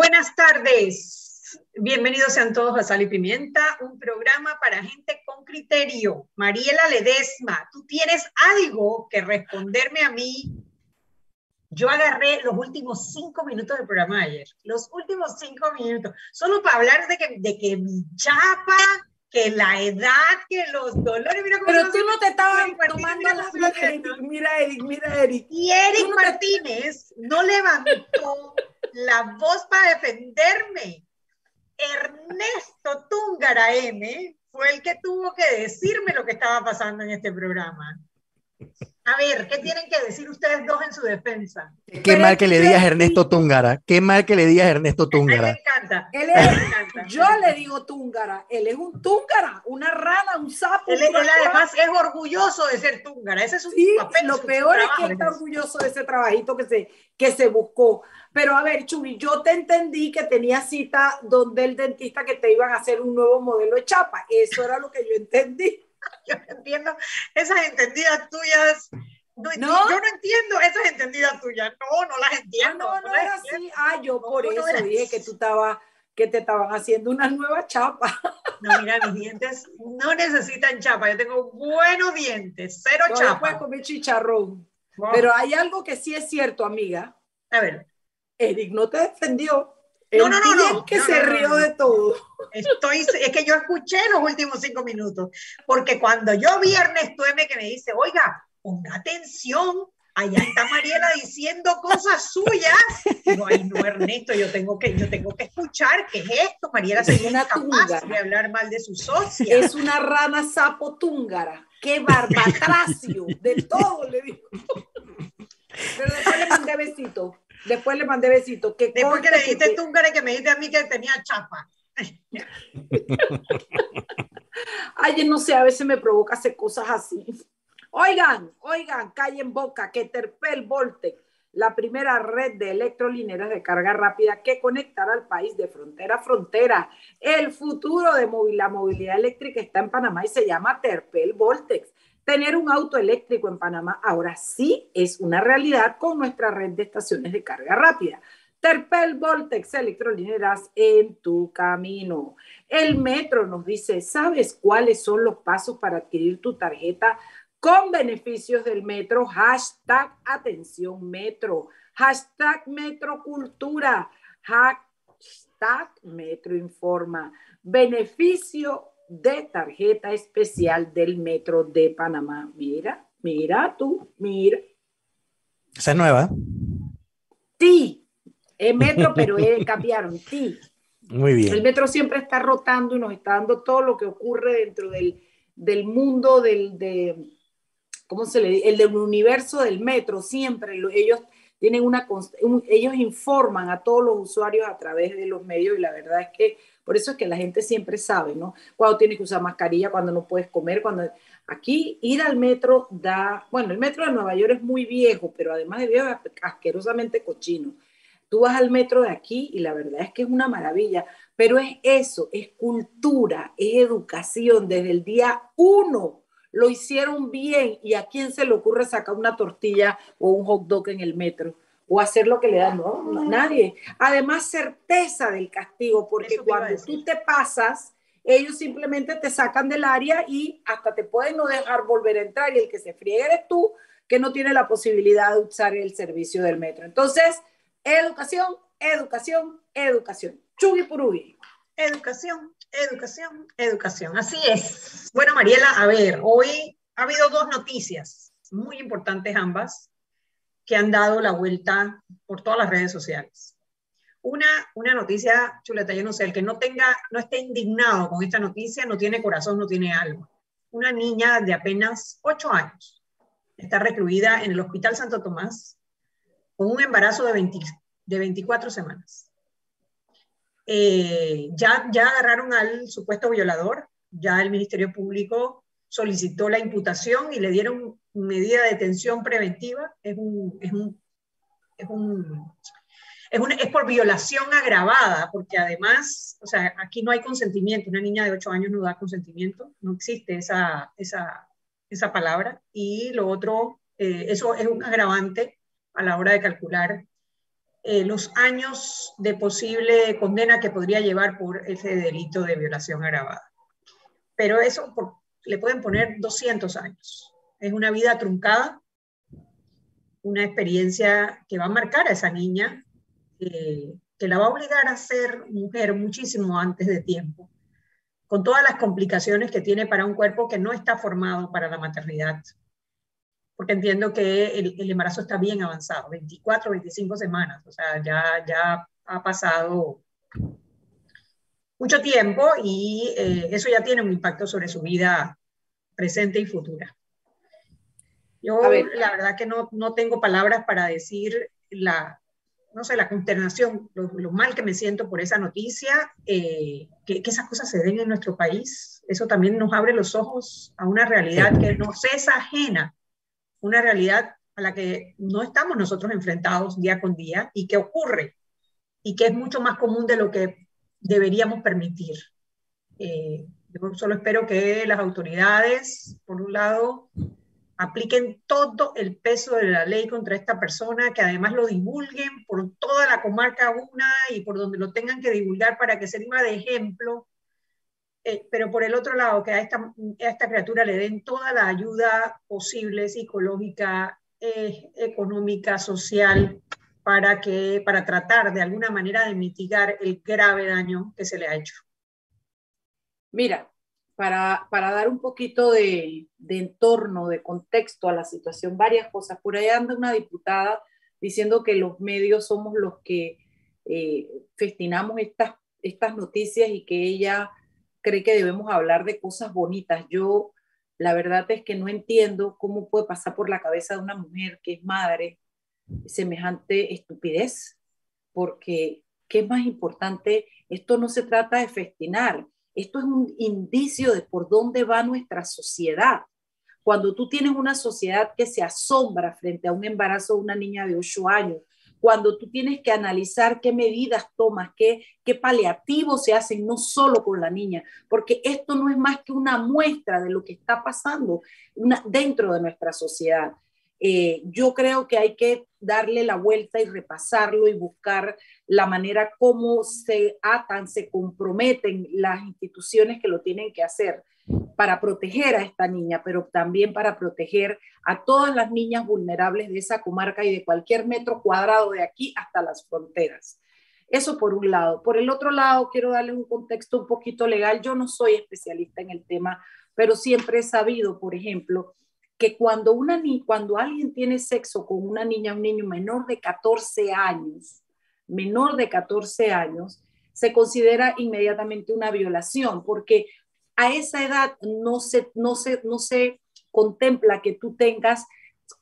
Buenas tardes. Bienvenidos sean todos a Sal y Pimienta, un programa para gente con criterio. Mariela Ledesma, tú tienes algo que responderme a mí. Yo agarré los últimos cinco minutos del programa de ayer, los últimos cinco minutos, solo para hablar de que, de que mi chapa, que la edad, que los dolores. Mira Pero tú no te estabas tomando la Mira, Eric, mira, Eric. Y Eric Martínez no levantó la voz para defenderme. Ernesto Túngara M fue el que tuvo que decirme lo que estaba pasando en este programa. A ver, ¿qué tienen que decir ustedes dos en su defensa? Qué mal que le digas Ernesto Túngara. Qué mal que le digas Ernesto Túngara. me encanta. yo le digo Túngara. Él es un Túngara, una rana, un sapo. Él, además es orgulloso de ser Túngara. Ese es un sí, Lo peor es que está orgulloso de ese trabajito que se, que se buscó. Pero a ver, Chumi, yo te entendí que tenía cita donde el dentista que te iban a hacer un nuevo modelo de chapa. Eso era lo que yo entendí. Yo entiendo esas entendidas tuyas. No, Yo no entiendo esas entendidas tuyas. No, no las entiendo. Ah, no, no, era así. Ah, yo por eso dije que tú estabas que te estaban haciendo una nueva chapa. No, mira, mis dientes no necesitan chapa. Yo tengo buenos dientes, cero no chapa. puedes comer chicharrón. Pero hay algo que sí es cierto, amiga. A ver. Eric no te defendió. No, no, no, no. que se rió de todo. Estoy, es que yo escuché los últimos cinco minutos, porque cuando yo vi a Ernesto M que me dice, oiga, ponga atención, allá está Mariela diciendo cosas suyas. No, ay, no, Ernesto, yo tengo que, yo tengo que escuchar qué es esto. Mariela se una capaz de hablar mal de su socia. Es una rana sapo túngara. Qué barbatracio. De todo le digo. Pero después le mandé besito. Después le mandé besito. Que Después que le dijiste tú, que me dijiste a mí que tenía chapa. Ay, no sé, a veces me provoca hacer cosas así. Oigan, oigan, calle en boca que Terpel Voltec, la primera red de electrolineras de carga rápida que conectará al país de frontera a frontera. El futuro de la movilidad eléctrica está en Panamá y se llama Terpel Voltex. Tener un auto eléctrico en Panamá ahora sí es una realidad con nuestra red de estaciones de carga rápida. Terpel Voltex electrolineras en tu camino. El metro nos dice, ¿sabes cuáles son los pasos para adquirir tu tarjeta con beneficios del metro? Hashtag atención metro. Hashtag metrocultura. Hashtag metroinforma. Beneficio de tarjeta especial del Metro de Panamá. Mira, mira tú, mira. Esa es nueva. Sí, es Metro, pero cambiaron, sí. Muy bien. El Metro siempre está rotando y nos está dando todo lo que ocurre dentro del, del mundo del, de, ¿cómo se le dice? El del universo del Metro, siempre. Ellos tienen una, ellos informan a todos los usuarios a través de los medios y la verdad es que por eso es que la gente siempre sabe, ¿no? Cuando tienes que usar mascarilla, cuando no puedes comer, cuando... Aquí ir al metro da, bueno, el metro de Nueva York es muy viejo, pero además de viejo es asquerosamente cochino. Tú vas al metro de aquí y la verdad es que es una maravilla, pero es eso, es cultura, es educación. Desde el día uno lo hicieron bien y a quién se le ocurre sacar una tortilla o un hot dog en el metro o hacer lo que le dan, no, nadie. Además, certeza del castigo, porque cuando tú te pasas, ellos simplemente te sacan del área y hasta te pueden no dejar volver a entrar y el que se friegue eres tú, que no tiene la posibilidad de usar el servicio del metro. Entonces, educación, educación, educación. Chugui purugui. Educación, educación, educación. Así es. Bueno, Mariela, a ver, hoy ha habido dos noticias muy importantes ambas que han dado la vuelta por todas las redes sociales. Una, una noticia, chuleta, yo no sé, el que no tenga, no esté indignado con esta noticia, no tiene corazón, no tiene alma. Una niña de apenas 8 años está recluida en el Hospital Santo Tomás con un embarazo de, 20, de 24 semanas. Eh, ya, ya agarraron al supuesto violador, ya el Ministerio Público solicitó la imputación y le dieron medida de detención preventiva, es un, es un, es un, es, es, por violación agravada, porque además, o sea, aquí no hay consentimiento, una niña de 8 años no da consentimiento, no existe esa, esa, esa palabra, y lo otro, eh, eso es un agravante a la hora de calcular eh, los años de posible condena que podría llevar por ese delito de violación agravada. Pero eso le pueden poner 200 años. Es una vida truncada, una experiencia que va a marcar a esa niña, que la va a obligar a ser mujer muchísimo antes de tiempo, con todas las complicaciones que tiene para un cuerpo que no está formado para la maternidad. Porque entiendo que el, embarazo está bien avanzado, 24, 25 semanas, o sea, ya, ya ha pasado mucho tiempo y eh, eso ya tiene un impacto sobre su vida presente y futura. Yo la verdad que no, no, tengo palabras para decir la, no sé, la consternación, lo, mal que me siento por esa noticia, eh, que, que, esas cosas se den en nuestro país. Eso también nos abre los ojos a una realidad que nos es ajena, una realidad a la que no estamos nosotros enfrentados día con día y que ocurre y que es mucho más común de lo que deberíamos permitir. Eh, yo solo espero que las autoridades, por un lado, apliquen todo el peso de la ley contra esta persona, que además lo divulguen por toda la comarca una y por donde lo tengan que divulgar para que sirva de ejemplo. Eh, pero por el otro lado, que a esta, a esta criatura le den toda la ayuda posible, psicológica, eh, económica, social, para, que, para tratar de alguna manera de mitigar el grave daño que se le ha hecho. Mira, para, dar un poquito de, de, entorno, de contexto a la situación, varias cosas. Por ahí anda una diputada diciendo que los medios somos los que eh, festinamos estas, estas noticias y que ella cree que debemos hablar de cosas bonitas. Yo, la verdad es que no entiendo cómo puede pasar por la cabeza de una mujer que es madre semejante estupidez, porque ¿qué es más importante? Esto no se trata de festinar, esto es un indicio de por dónde va nuestra sociedad. Cuando tú tienes una sociedad que se asombra frente a un embarazo de una niña de 8 años, cuando tú tienes que analizar qué medidas tomas, qué, qué paliativos se hacen, no solo con la niña, porque esto no es más que una muestra de lo que está pasando dentro de nuestra sociedad. Eh, yo creo que hay que darle la vuelta y repasarlo y buscar la manera como se atan, se comprometen las instituciones que lo tienen que hacer para proteger a esta niña, pero también para proteger a todas las niñas vulnerables de esa comarca y de cualquier metro cuadrado de aquí hasta las fronteras. Eso por un lado. Por el otro lado, quiero darle un contexto un poquito legal. Yo no soy especialista en el tema, pero siempre he sabido, por ejemplo, que cuando, una, cuando alguien tiene sexo con una niña, un niño menor de 14 años, menor de 14 años, se considera inmediatamente una violación, porque a esa edad no se, no se, no se contempla que tú tengas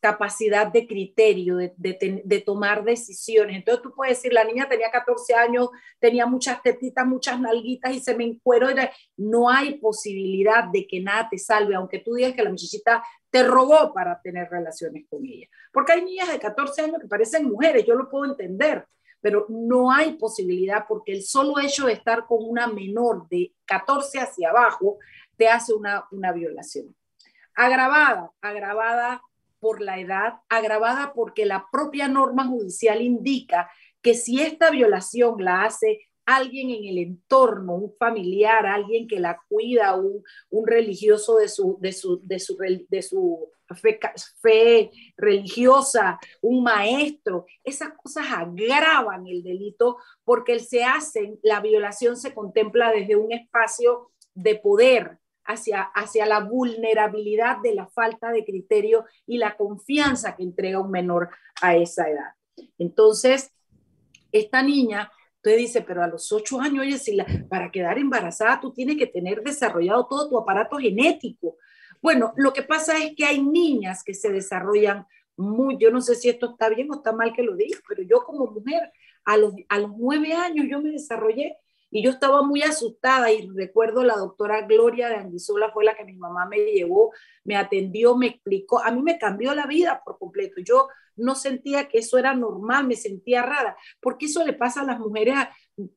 capacidad de criterio, de, de, tomar decisiones. Entonces tú puedes decir, la niña tenía 14 años, tenía muchas tetitas, muchas nalguitas y se me encuero. No hay posibilidad de que nada te salve, aunque tú digas que la muchachita te robó para tener relaciones con ella. Porque hay niñas de 14 años que parecen mujeres, yo lo puedo entender, pero no hay posibilidad porque el solo hecho de estar con una menor de 14 hacia abajo te hace una, una violación. Agravada, agravada por la edad, agravada porque la propia norma judicial indica que si esta violación la hace alguien en el entorno, un familiar, alguien que la cuida, un, un religioso de su, de su, de su, de su fe, religiosa, un maestro, esas cosas agravan el delito porque se hacen, la violación se contempla desde un espacio de poder, Hacia, hacia, la vulnerabilidad de la falta de criterio y la confianza que entrega un menor a esa edad. Entonces, esta niña Usted dice, pero a los ocho años, oye, si para quedar embarazada tú tienes que tener desarrollado todo tu aparato genético. Bueno, lo que pasa es que hay niñas que se desarrollan muy, yo no sé si esto está bien o está mal que lo diga, pero yo como mujer, a los, a los nueve años yo me desarrollé y yo estaba muy asustada y recuerdo la doctora Gloria de Anguizola fue la que mi mamá me llevó, me atendió, me explicó, a mí me cambió la vida por completo. Yo no sentía que eso era normal, me sentía rara, porque eso le pasa a las mujeres a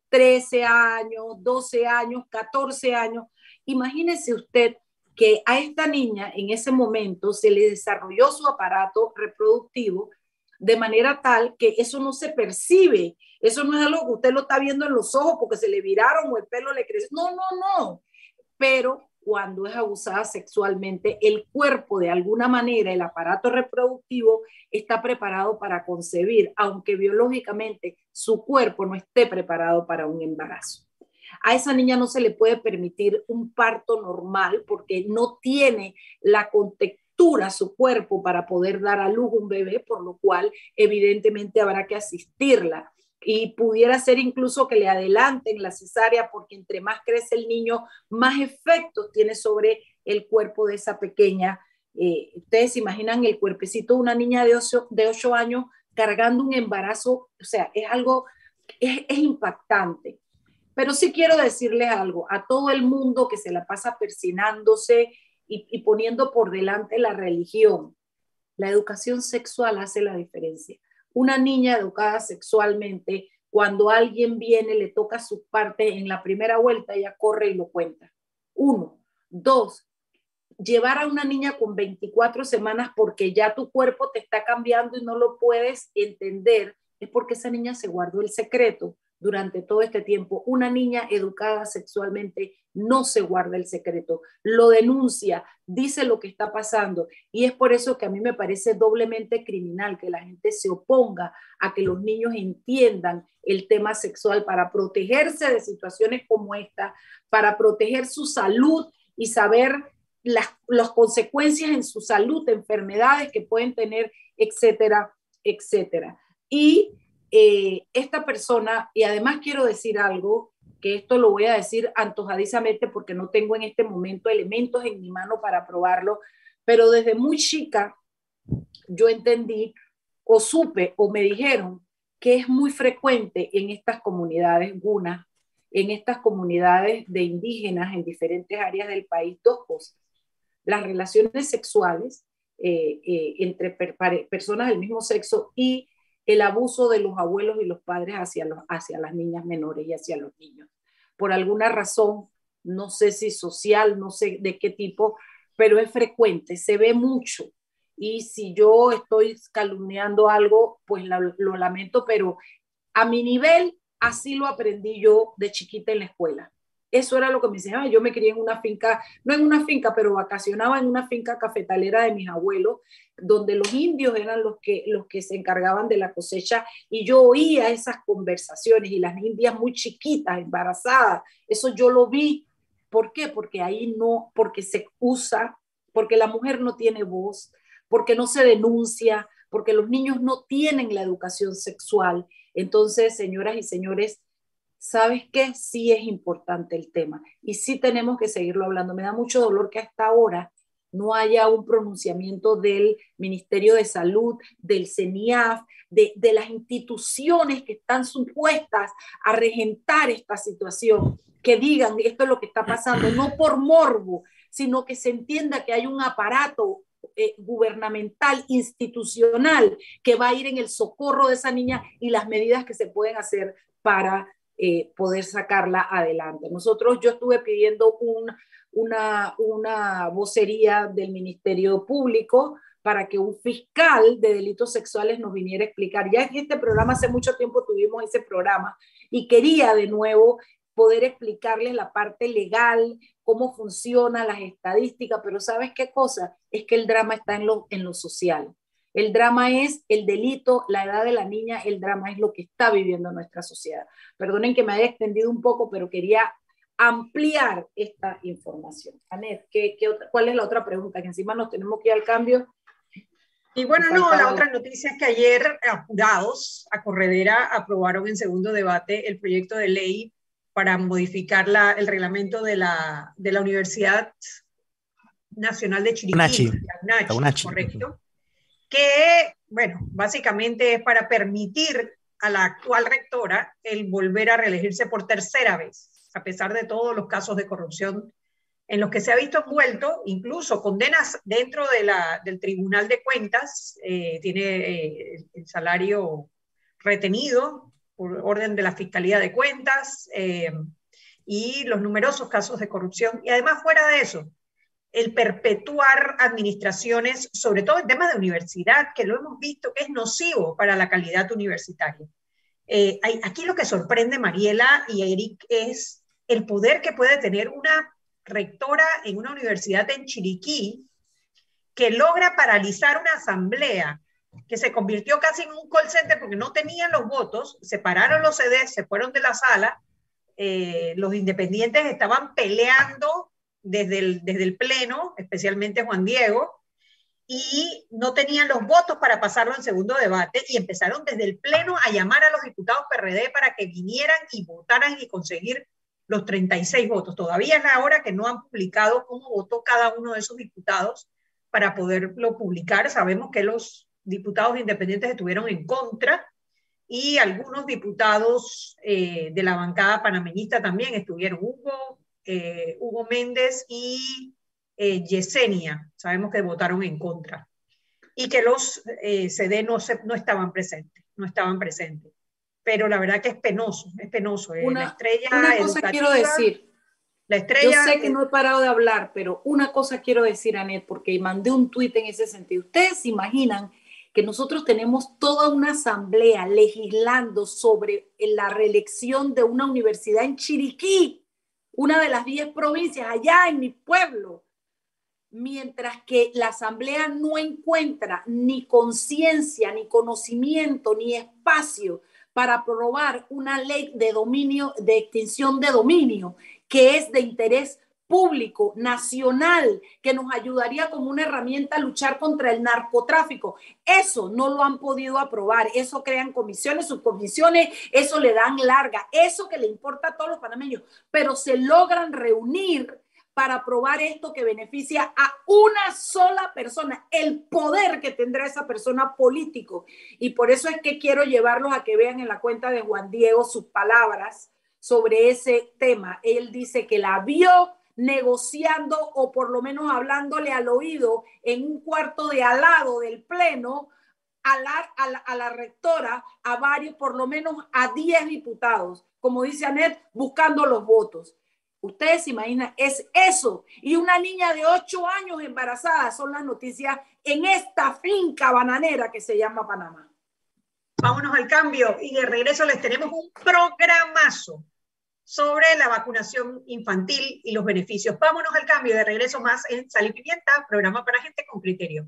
13 años, 12 años, 14 años. Imagínese usted que a esta niña en ese momento se le desarrolló su aparato reproductivo de manera tal que eso no se percibe. Eso no es algo que usted lo está viendo en los ojos porque se le viraron o el pelo le creció. No, no, no. Pero cuando es abusada sexualmente, el cuerpo de alguna manera, el aparato reproductivo está preparado para concebir, aunque biológicamente su cuerpo no esté preparado para un embarazo. A esa niña no se le puede permitir un parto normal porque no tiene la su cuerpo para poder dar a luz un bebé, por lo cual evidentemente habrá que asistirla y pudiera ser incluso que le adelanten la cesárea porque entre más crece el niño, más efectos tiene sobre el cuerpo de esa pequeña. Eh, ustedes imaginan el cuerpecito de una niña de 8, de años cargando un embarazo, o sea, es algo, es, impactante. Pero sí quiero decirles algo a todo el mundo que se la pasa persinándose y, poniendo por delante la religión. La educación sexual hace la diferencia una niña educada sexualmente, cuando alguien viene, le toca su parte en la primera vuelta, ella corre y lo cuenta. Uno. Dos, llevar a una niña con 24 semanas porque ya tu cuerpo te está cambiando y no lo puedes entender, es porque esa niña se guardó el secreto durante todo este tiempo. Una niña educada sexualmente no se guarda el secreto, lo denuncia, dice lo que está pasando. Y es por eso que a mí me parece doblemente criminal que la gente se oponga a que los niños entiendan el tema sexual para protegerse de situaciones como esta, para proteger su salud y saber las, consecuencias en su salud, enfermedades que pueden tener, etcétera, etcétera. Y eh, esta persona, y además quiero decir algo, que esto lo voy a decir antojadizamente porque no tengo en este momento elementos en mi mano para probarlo, pero desde muy chica yo entendí o supe o me dijeron que es muy frecuente en estas comunidades gunas, en estas comunidades de indígenas en diferentes áreas del país, dos cosas. Las relaciones sexuales eh, eh, entre personas del mismo sexo y el abuso de los abuelos y los padres hacia, los, hacia las niñas menores y hacia los niños. Por alguna razón, no sé si social, no sé de qué tipo, pero es frecuente, se ve mucho. Y si yo estoy calumniando algo, pues lo lamento, pero a mi nivel, así lo aprendí yo de chiquita en la escuela. Eso era lo que me enseñaba. Yo me crié en una finca, no en una finca, pero vacacionaba en una finca cafetalera de mis abuelos, donde los indios eran los que, los que se encargaban de la cosecha y yo oía esas conversaciones y las indias muy chiquitas, embarazadas. Eso yo lo vi. ¿Por qué? Porque ahí no, porque se usa, porque la mujer no tiene voz, porque no se denuncia, porque los niños no tienen la educación sexual. Entonces, señoras y señores, ¿sabes qué? Sí es importante el tema y sí tenemos que seguirlo hablando. Me da mucho dolor que hasta ahora no haya un pronunciamiento del Ministerio de Salud, del CENIAF, de, las instituciones que están supuestas a regentar esta situación, que digan esto es lo que está pasando, no por morbo, sino que se entienda que hay un aparato eh, gubernamental, institucional, que va a ir en el socorro de esa niña y las medidas que se pueden hacer para eh, poder sacarla adelante. Nosotros, yo estuve pidiendo una, una vocería del Ministerio Público para que un fiscal de delitos sexuales nos viniera a explicar. Ya en este programa, hace mucho tiempo tuvimos ese programa y quería de nuevo poder explicarles la parte legal, cómo funciona las estadísticas, pero ¿sabes qué cosa? Es que el drama está en lo, en lo social. El drama es el delito, la edad de la niña, el drama es lo que está viviendo nuestra sociedad. Perdonen que me haya extendido un poco, pero quería ampliar esta información. Anet, ¿qué, cuál es la otra pregunta? Que encima nos tenemos que ir al cambio. Y bueno, no, la otra noticia es que ayer, apurados, a corredera, aprobaron en segundo debate el proyecto de ley para modificar la, el reglamento de la, de la Universidad Nacional de Chiriquí, correcto, que, bueno, básicamente es para permitir a la actual rectora el volver a reelegirse por tercera vez, a pesar de todos los casos de corrupción en los que se ha visto envuelto, incluso condenas dentro de la, del Tribunal de Cuentas, eh, tiene eh, el salario retenido por orden de la Fiscalía de Cuentas eh, y los numerosos casos de corrupción. Y además fuera de eso, el perpetuar administraciones, sobre todo en temas de universidad, que lo hemos visto que es nocivo para la calidad universitaria. Eh, aquí lo que sorprende Mariela y Eric es el poder que puede tener una rectora en una universidad en Chiriquí que logra paralizar una asamblea que se convirtió casi en un call center porque no tenían los votos, separaron los CDs, se fueron de la sala, eh, los independientes estaban peleando desde el, desde el Pleno, especialmente Juan Diego, y no tenían los votos para pasarlo en segundo debate y empezaron desde el Pleno a llamar a los diputados PRD para que vinieran y votaran y conseguir los 36 votos. Todavía es la hora que no han publicado cómo votó cada uno de esos diputados para poderlo publicar. Sabemos que los diputados independientes estuvieron en contra y algunos diputados eh, de la bancada panameñista también estuvieron. Hugo, eh, Hugo Méndez y eh, Yesenia, sabemos que votaron en contra. Y que los CD no, no estaban presentes, no estaban presentes. Pero la verdad que es penoso, es penoso. Una, la estrella una cosa quiero decir. La estrella. Yo sé que no he parado de hablar, pero una cosa quiero decir, Anet, porque mandé un tuit en ese sentido. Ustedes se imaginan que nosotros tenemos toda una asamblea legislando sobre la reelección de una universidad en Chiriquí, una de las 10 provincias allá en mi pueblo, mientras que la asamblea no encuentra ni conciencia, ni conocimiento, ni espacio para aprobar una ley de dominio, de extinción de dominio, que es de interés público, nacional, que nos ayudaría como una herramienta a luchar contra el narcotráfico. Eso no lo han podido aprobar. Eso crean comisiones, subcomisiones, eso le dan larga, eso que le importa a todos los panameños, pero se logran reunir para aprobar esto que beneficia a una sola persona, el poder que tendrá esa persona político. Y por eso es que quiero llevarlos a que vean en la cuenta de Juan Diego sus palabras sobre ese tema. Él dice que la vio negociando o por lo menos hablándole al oído en un cuarto de al lado del pleno a la, rectora, a varios, por lo menos a 10 diputados, como dice Anet, buscando los votos. Ustedes se imaginan, es eso. Y una niña de 8 años embarazada son las noticias en esta finca bananera que se llama Panamá. Vámonos al cambio y de regreso les tenemos un programazo sobre la vacunación infantil y los beneficios. Vámonos al cambio de regreso más en Sal y Pimienta, programa para gente con criterio.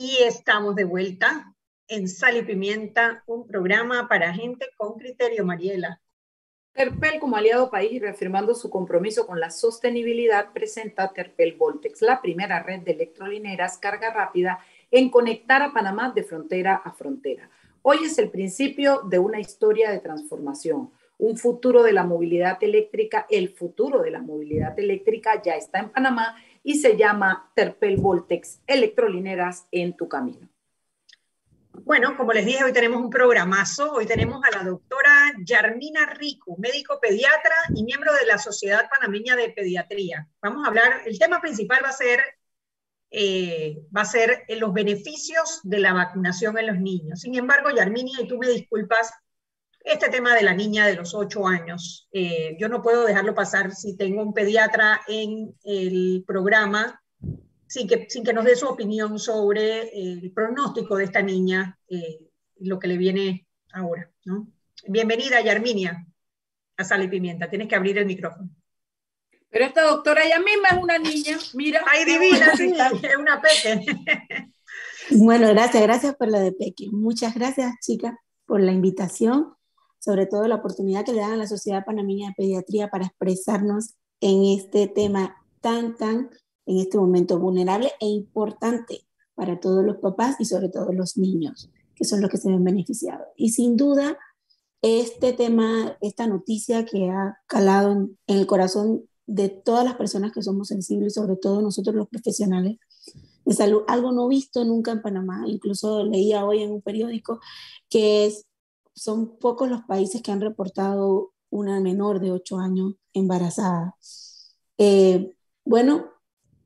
Y estamos de vuelta en Sal y Pimienta, un programa para gente con criterio, Mariela. Terpel, como aliado país y reafirmando su compromiso con la sostenibilidad, presenta Terpel Voltex, la primera red de electrolineras carga rápida en conectar a Panamá de frontera a frontera. Hoy es el principio de una historia de transformación, un futuro de la movilidad eléctrica. El futuro de la movilidad eléctrica ya está en Panamá y se llama Terpel Voltex, electrolineras en tu camino. Bueno, como les dije, hoy tenemos un programazo. Hoy tenemos a la doctora Yarmina Rico, médico pediatra y miembro de la Sociedad Panameña de Pediatría. Vamos a hablar, el tema principal va a ser, eh, va a ser los beneficios de la vacunación en los niños. Sin embargo, Yarminia, y tú me disculpas, este tema de la niña de los ocho años, eh, yo no puedo dejarlo pasar si tengo un pediatra en el programa sin que, sin que nos dé su opinión sobre el pronóstico de esta niña, eh, lo que le viene ahora. ¿no? Bienvenida, Yarminia, a Sal y Pimienta. Tienes que abrir el micrófono. Pero esta doctora ella misma es una niña, mira. Ay, divina, sí, es una peque. Bueno, gracias, gracias por lo de peque. Muchas gracias, chicas, por la invitación, sobre todo la oportunidad que le dan a la Sociedad Panameña de Pediatría para expresarnos en este tema tan, tan en este momento vulnerable e importante para todos los papás y sobre todo los niños, que son los que se ven beneficiados. Y sin duda, este tema, esta noticia que ha calado en, el corazón de todas las personas que somos sensibles, sobre todo nosotros los profesionales de salud, algo no visto nunca en Panamá, incluso leía hoy en un periódico que es, son pocos los países que han reportado una menor de 8 años embarazada. Eh, bueno,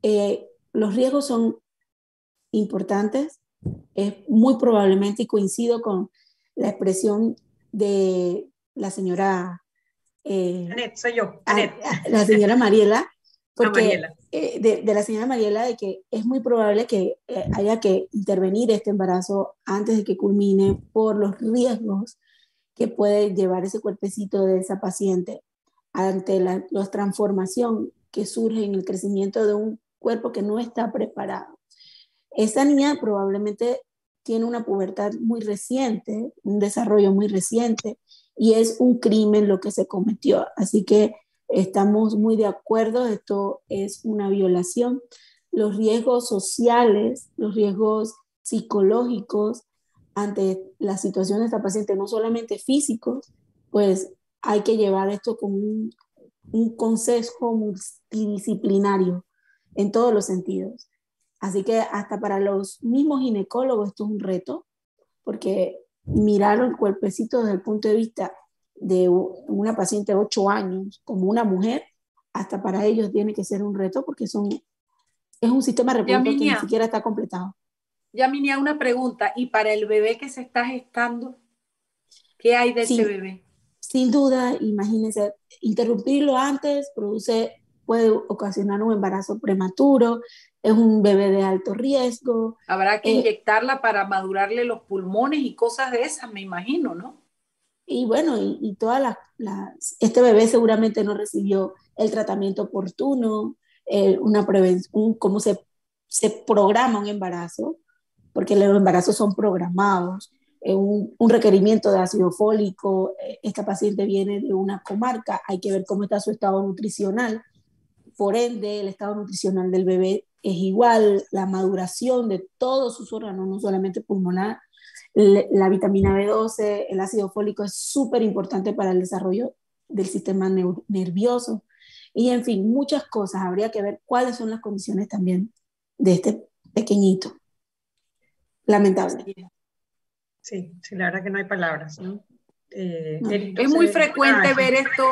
eh, los riesgos son importantes, es muy probablemente, y coincido con la expresión de la señora... Eh, soy yo. la señora Mariela, porque eh, de, la señora Mariela de que es muy probable que haya que intervenir este embarazo antes de que culmine por los riesgos que puede llevar ese cuerpecito de esa paciente ante la, transformación que surge en el crecimiento de un cuerpo que no está preparado. Esa niña probablemente tiene una pubertad muy reciente, un desarrollo muy reciente, y es un crimen lo que se cometió. Así que estamos muy de acuerdo, esto es una violación. Los riesgos sociales, los riesgos psicológicos ante la situación de esta paciente, no solamente físicos, pues hay que llevar esto con un, un consejo multidisciplinario en todos los sentidos. Así que hasta para los mismos ginecólogos esto es un reto, porque mirar el cuerpecito desde el punto de vista de una paciente de 8 años como una mujer, hasta para ellos tiene que ser un reto porque son, es un sistema reproductivo que ni siquiera está completado. Ya, Minia, una pregunta. ¿Y para el bebé que se está gestando? ¿Qué hay de ese bebé? Sin duda, imagínense, interrumpirlo antes produce puede ocasionar un embarazo prematuro, es un bebé de alto riesgo. Habrá que eh, inyectarla para madurarle los pulmones y cosas de esas, me imagino, ¿no? Y bueno, y, todas las, este bebé seguramente no recibió el tratamiento oportuno, eh, una prevención, cómo se, se programa un embarazo, porque los embarazos son programados, eh, un, un, requerimiento de ácido fólico, esta paciente viene de una comarca, hay que ver cómo está su estado nutricional, por ende, el estado nutricional del bebé es igual, la maduración de todos sus órganos, no solamente pulmonar, la vitamina B12, el ácido fólico es súper importante para el desarrollo del sistema nervioso. Y en fin, muchas cosas. Habría que ver cuáles son las condiciones también de este pequeñito. Lamentable. Sí, sí, la verdad que no hay palabras. ¿no? Eh, es muy frecuente ver esto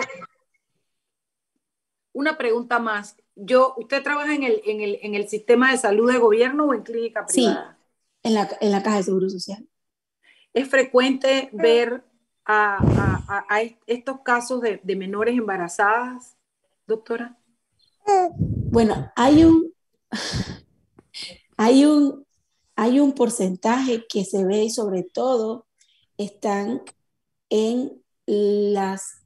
una pregunta más. Yo, ¿Usted trabaja en el, en, el, en el sistema de salud de gobierno o en clínica privada? Sí, en la, en la Caja de Seguro Social. ¿Es frecuente ver a, a, a estos casos de, de, menores embarazadas, doctora? Bueno, hay un, hay un, hay un porcentaje que se ve y sobre todo están en las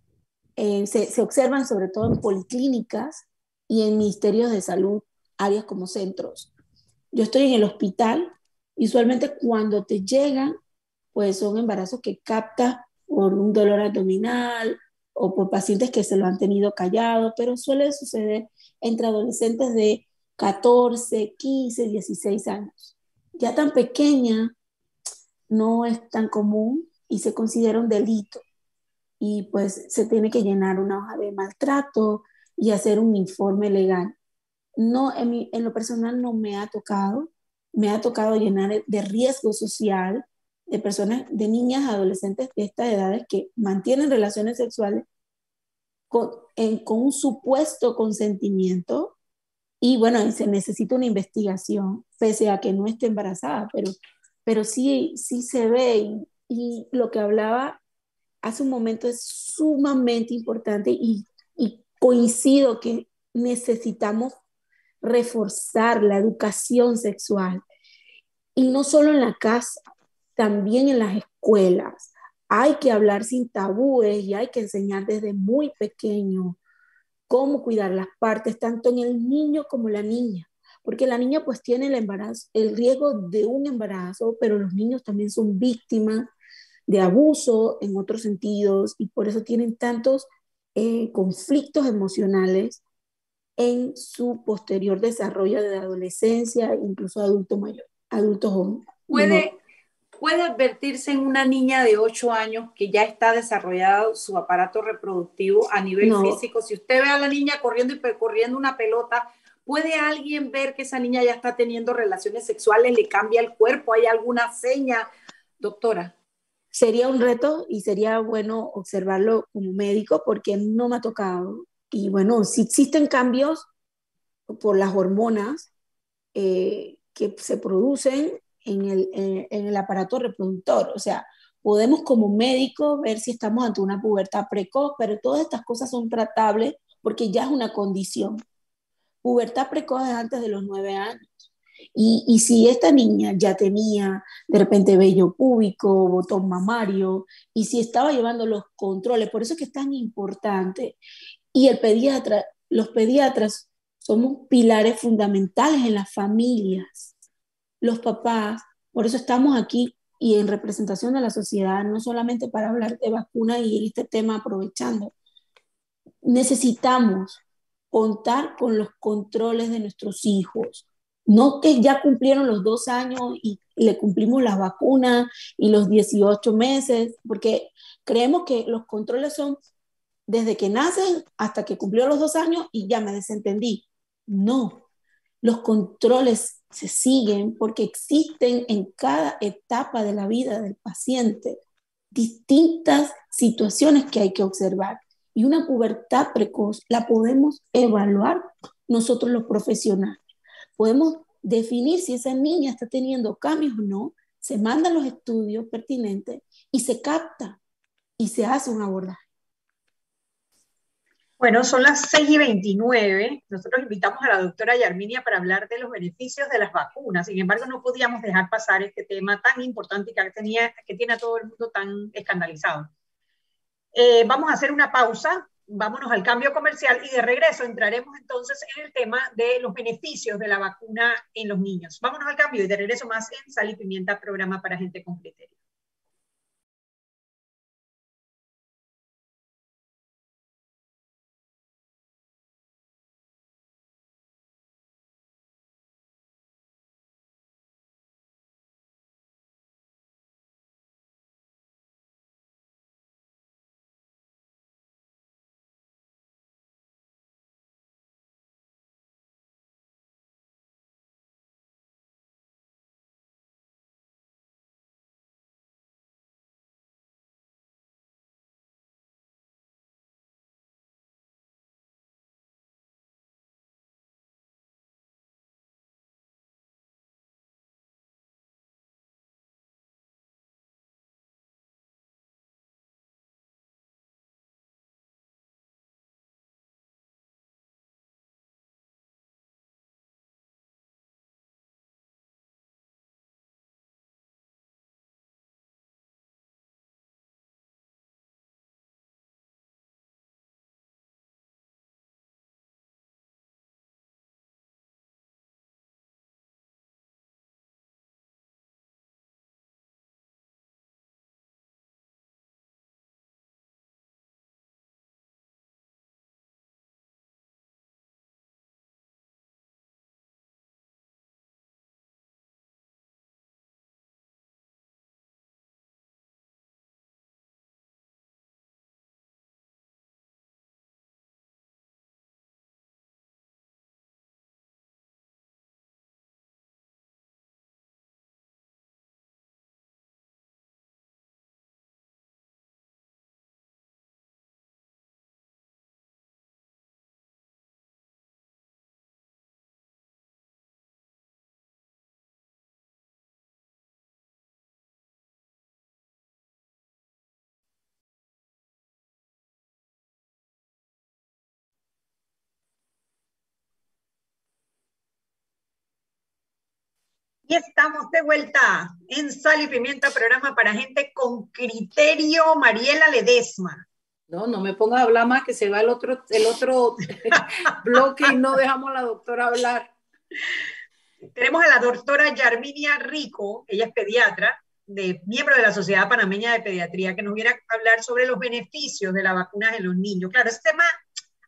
eh, se, observan sobre todo en policlínicas y en ministerios de salud, áreas como centros. Yo estoy en el hospital usualmente cuando te llegan, pues son embarazos que capta por un dolor abdominal o por pacientes que se lo han tenido callado, pero suele suceder entre adolescentes de 14, 15, 16 años. Ya tan pequeña no es tan común y se considera un delito. Y pues se tiene que llenar una hoja de maltrato y hacer un informe legal. No, en, en lo personal no me ha tocado, me ha tocado llenar de riesgo social de personas, de niñas, adolescentes de estas edades que mantienen relaciones sexuales con, con un supuesto consentimiento y bueno, se necesita una investigación, pese a que no esté embarazada, pero, pero sí, sí se ve y, lo que hablaba hace un momento es sumamente importante y coincido que necesitamos reforzar la educación sexual y no solo en la casa, también en las escuelas. Hay que hablar sin tabúes y hay que enseñar desde muy pequeño cómo cuidar las partes, tanto en el niño como la niña, porque la niña pues tiene el embarazo, el riesgo de un embarazo, pero los niños también son víctimas de abuso en otros sentidos y por eso tienen tantos eh, conflictos emocionales en su posterior desarrollo de adolescencia, incluso adulto mayor, adultos jóvenes. Puede, puede advertirse en una niña de 8 años que ya está desarrollado su aparato reproductivo a nivel físico. Si usted ve a la niña corriendo y corriendo una pelota, ¿puede alguien ver que esa niña ya está teniendo relaciones sexuales, le cambia el cuerpo? ¿Hay alguna seña, doctora? Sería un reto y sería bueno observarlo como médico porque no me ha tocado. Y bueno, si existen cambios por las hormonas eh, que se producen, en el, en, el aparato reproductor. O sea, podemos como médicos ver si estamos ante una pubertad precoz, pero todas estas cosas son tratables porque ya es una condición. Pubertad precoz es antes de los nueve años. Y, y, si esta niña ya tenía de repente vello púbico, botón mamario, y si estaba llevando los controles, por eso es que es tan importante. Y el pediatra, los pediatras somos pilares fundamentales en las familias los papás, por eso estamos aquí y en representación de la sociedad, no solamente para hablar de vacunas y este tema aprovechando. Necesitamos contar con los controles de nuestros hijos. No que ya cumplieron los dos años y le cumplimos las vacunas y los 18 meses, porque creemos que los controles son desde que nacen hasta que cumplió los dos años y ya me desentendí. No, los controles se siguen porque existen en cada etapa de la vida del paciente distintas situaciones que hay que observar. Y una pubertad precoz la podemos evaluar nosotros los profesionales. Podemos definir si esa niña está teniendo cambios o no, se mandan los estudios pertinentes y se capta y se hace un abordaje. Bueno, son las 6 y 29. Nosotros invitamos a la doctora Yarminia para hablar de los beneficios de las vacunas. Sin embargo, no podíamos dejar pasar este tema tan importante que, tenía, que tiene a todo el mundo tan escandalizado. Eh, vamos a hacer una pausa, vámonos al cambio comercial y de regreso entraremos entonces en el tema de los beneficios de la vacuna en los niños. Vámonos al cambio y de regreso más en Sal y Pimienta, programa para gente con criterio. Y estamos de vuelta en Sal y Pimienta, programa para gente con criterio, Mariela Ledesma. No, no me pongas a hablar más, que se va el otro, el otro bloque y no dejamos a la doctora hablar. Tenemos a la doctora Yarminia Rico, ella es pediatra, de, miembro de la Sociedad Panameña de Pediatría, que nos viene a hablar sobre los beneficios de la vacuna en los niños. Claro, este tema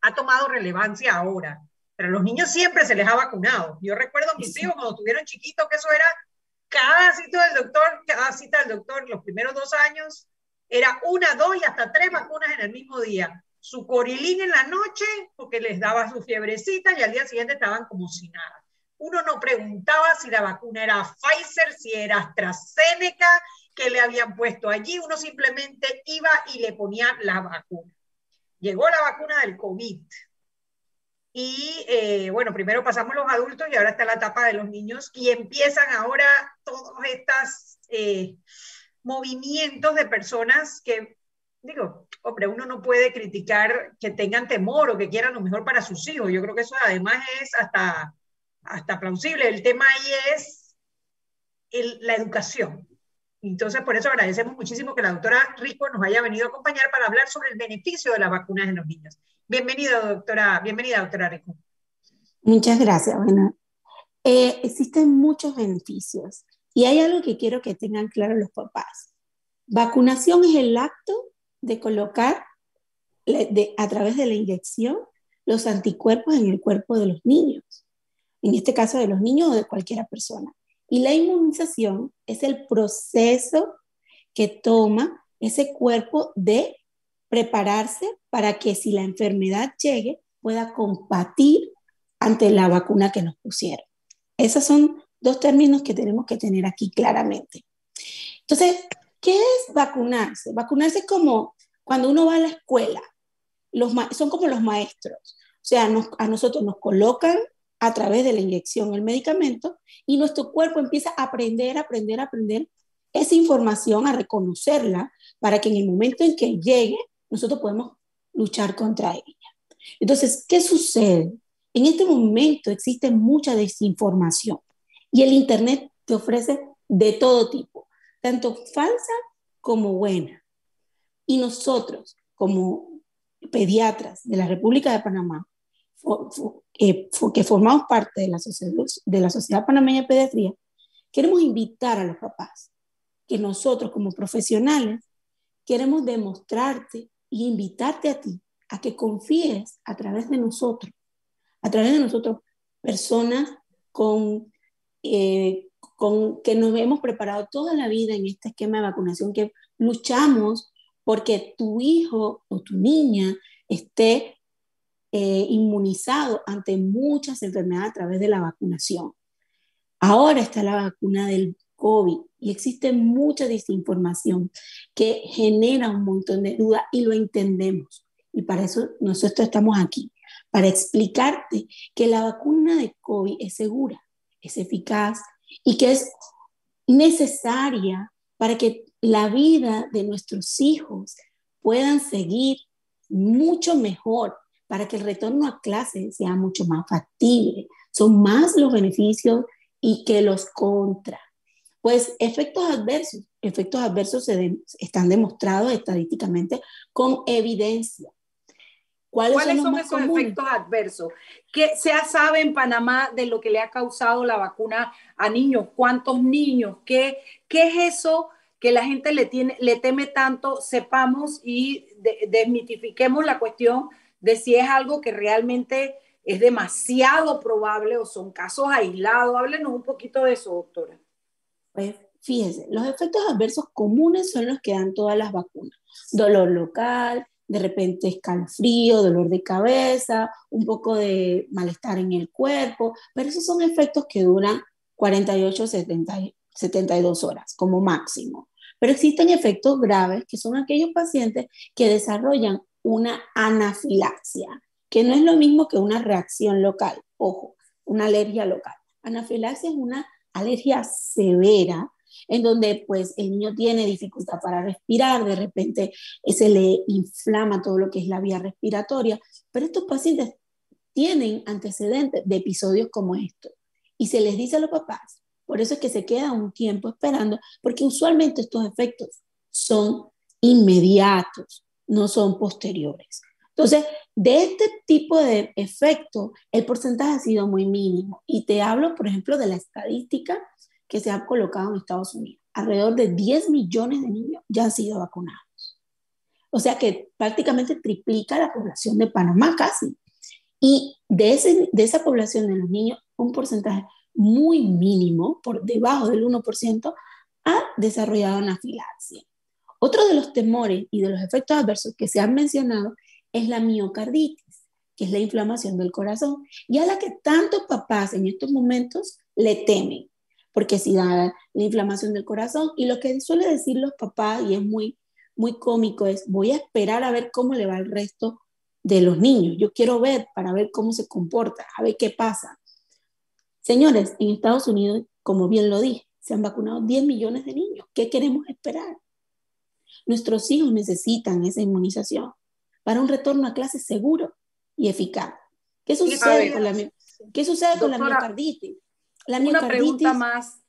ha tomado relevancia ahora, pero a los niños siempre se les ha vacunado. Yo recuerdo a mis hijos cuando tuvieron chiquitos que eso era cada cita del doctor, cada cita del doctor, los primeros dos años, era una, dos y hasta tres vacunas en el mismo día. Su corilín en la noche, porque les daba su fiebrecita y al día siguiente estaban como si nada. Uno no preguntaba si la vacuna era Pfizer, si era AstraZeneca, que le habían puesto allí. Uno simplemente iba y le ponía la vacuna. Llegó la vacuna del COVID. Y eh, bueno, primero pasamos los adultos y ahora está la etapa de los niños y empiezan ahora todos estos eh, movimientos de personas que, digo, hombre, uno no puede criticar que tengan temor o que quieran lo mejor para sus hijos. Yo creo que eso además es hasta, hasta plausible. El tema ahí es la educación. Entonces, por eso agradecemos muchísimo que la doctora Rico nos haya venido a acompañar para hablar sobre el beneficio de las vacunas en los niños. Bienvenida, doctora, bienvenida, doctora Rico. Muchas gracias. Bueno, eh, existen muchos beneficios y hay algo que quiero que tengan claro los papás. Vacunación es el acto de colocar de, a través de la inyección los anticuerpos en el cuerpo de los niños, en este caso de los niños o de cualquier persona. Y la inmunización es el proceso que toma ese cuerpo de prepararse para que si la enfermedad llegue pueda combatir ante la vacuna que nos pusieron. Esos son dos términos que tenemos que tener aquí claramente. Entonces, ¿qué es vacunarse? Vacunarse es como cuando uno va a la escuela, los son como los maestros. O sea, a nosotros nos colocan a través de la inyección el medicamento y nuestro cuerpo empieza a aprender, aprender, aprender esa información, a reconocerla para que en el momento en que llegue nosotros podemos luchar contra ella. Entonces, ¿qué sucede? En este momento existe mucha desinformación y el Internet te ofrece de todo tipo, tanto falsa como buena. Y nosotros, como pediatras de la República de Panamá, eh, que formamos parte de la, sociedad, de la Sociedad Panameña de Pediatría, queremos invitar a los papás que nosotros como profesionales queremos demostrarte y invitarte a ti a que confíes a través de nosotros, a través de nosotros, personas con, eh, con que nos hemos preparado toda la vida en este esquema de vacunación, que luchamos porque tu hijo o tu niña esté eh, inmunizado ante muchas enfermedades a través de la vacunación. Ahora está la vacuna del COVID y existe mucha desinformación que genera un montón de dudas y lo entendemos. Y para eso nosotros estamos aquí, para explicarte que la vacuna de COVID es segura, es eficaz y que es necesaria para que la vida de nuestros hijos puedan seguir mucho mejor para que el retorno a clase sea mucho más factible. Son más los beneficios y que los contra. Pues efectos adversos, efectos adversos se están demostrados estadísticamente con evidencia. ¿Cuáles, son, esos efectos adversos? ¿Qué se sabe en Panamá de lo que le ha causado la vacuna a niños? ¿Cuántos niños? ¿Qué, qué es eso que la gente le, tiene, le teme tanto? Sepamos y desmitifiquemos la cuestión de si es algo que realmente es demasiado probable o son casos aislados. Háblenos un poquito de eso, doctora. Pues fíjense, los efectos adversos comunes son los que dan todas las vacunas. Dolor local, de repente escalofrío, dolor de cabeza, un poco de malestar en el cuerpo, pero esos son efectos que duran 48, 70, 72 horas como máximo. Pero existen efectos graves que son aquellos pacientes que desarrollan una anafilaxia, que no es lo mismo que una reacción local, ojo, una alergia local. Anafilaxia es una alergia severa en donde pues el niño tiene dificultad para respirar, de repente se le inflama todo lo que es la vía respiratoria, pero estos pacientes tienen antecedentes de episodios como estos y se les dice a los papás Por eso es que se queda un tiempo esperando, porque usualmente estos efectos son inmediatos, no son posteriores. Entonces, de este tipo de efecto, el porcentaje ha sido muy mínimo. Y te hablo, por ejemplo, de la estadística que se ha colocado en Estados Unidos. Alrededor de 10 millones de niños ya han sido vacunados. O sea que prácticamente triplica la población de Panamá casi. Y de, ese, de esa población de los niños, un porcentaje muy mínimo, por debajo del 1%, ha desarrollado anafilaxia. Otro de los temores y de los efectos adversos que se han mencionado es la miocarditis, que es la inflamación del corazón, y a la que tantos papás en estos momentos le temen, porque si da la inflamación del corazón, y lo que suele decir los papás, y es muy, muy cómico, es voy a esperar a ver cómo le va el resto de los niños, yo quiero ver para ver cómo se comporta, a ver qué pasa. Señores, en Estados Unidos, como bien lo dije, se han vacunado 10 millones de niños. ¿Qué queremos esperar? Nuestros hijos necesitan esa inmunización para un retorno a clases seguro y eficaz. ¿Qué sucede, con la, ¿qué sucede con la miocarditis? La miocarditis. Una pregunta más.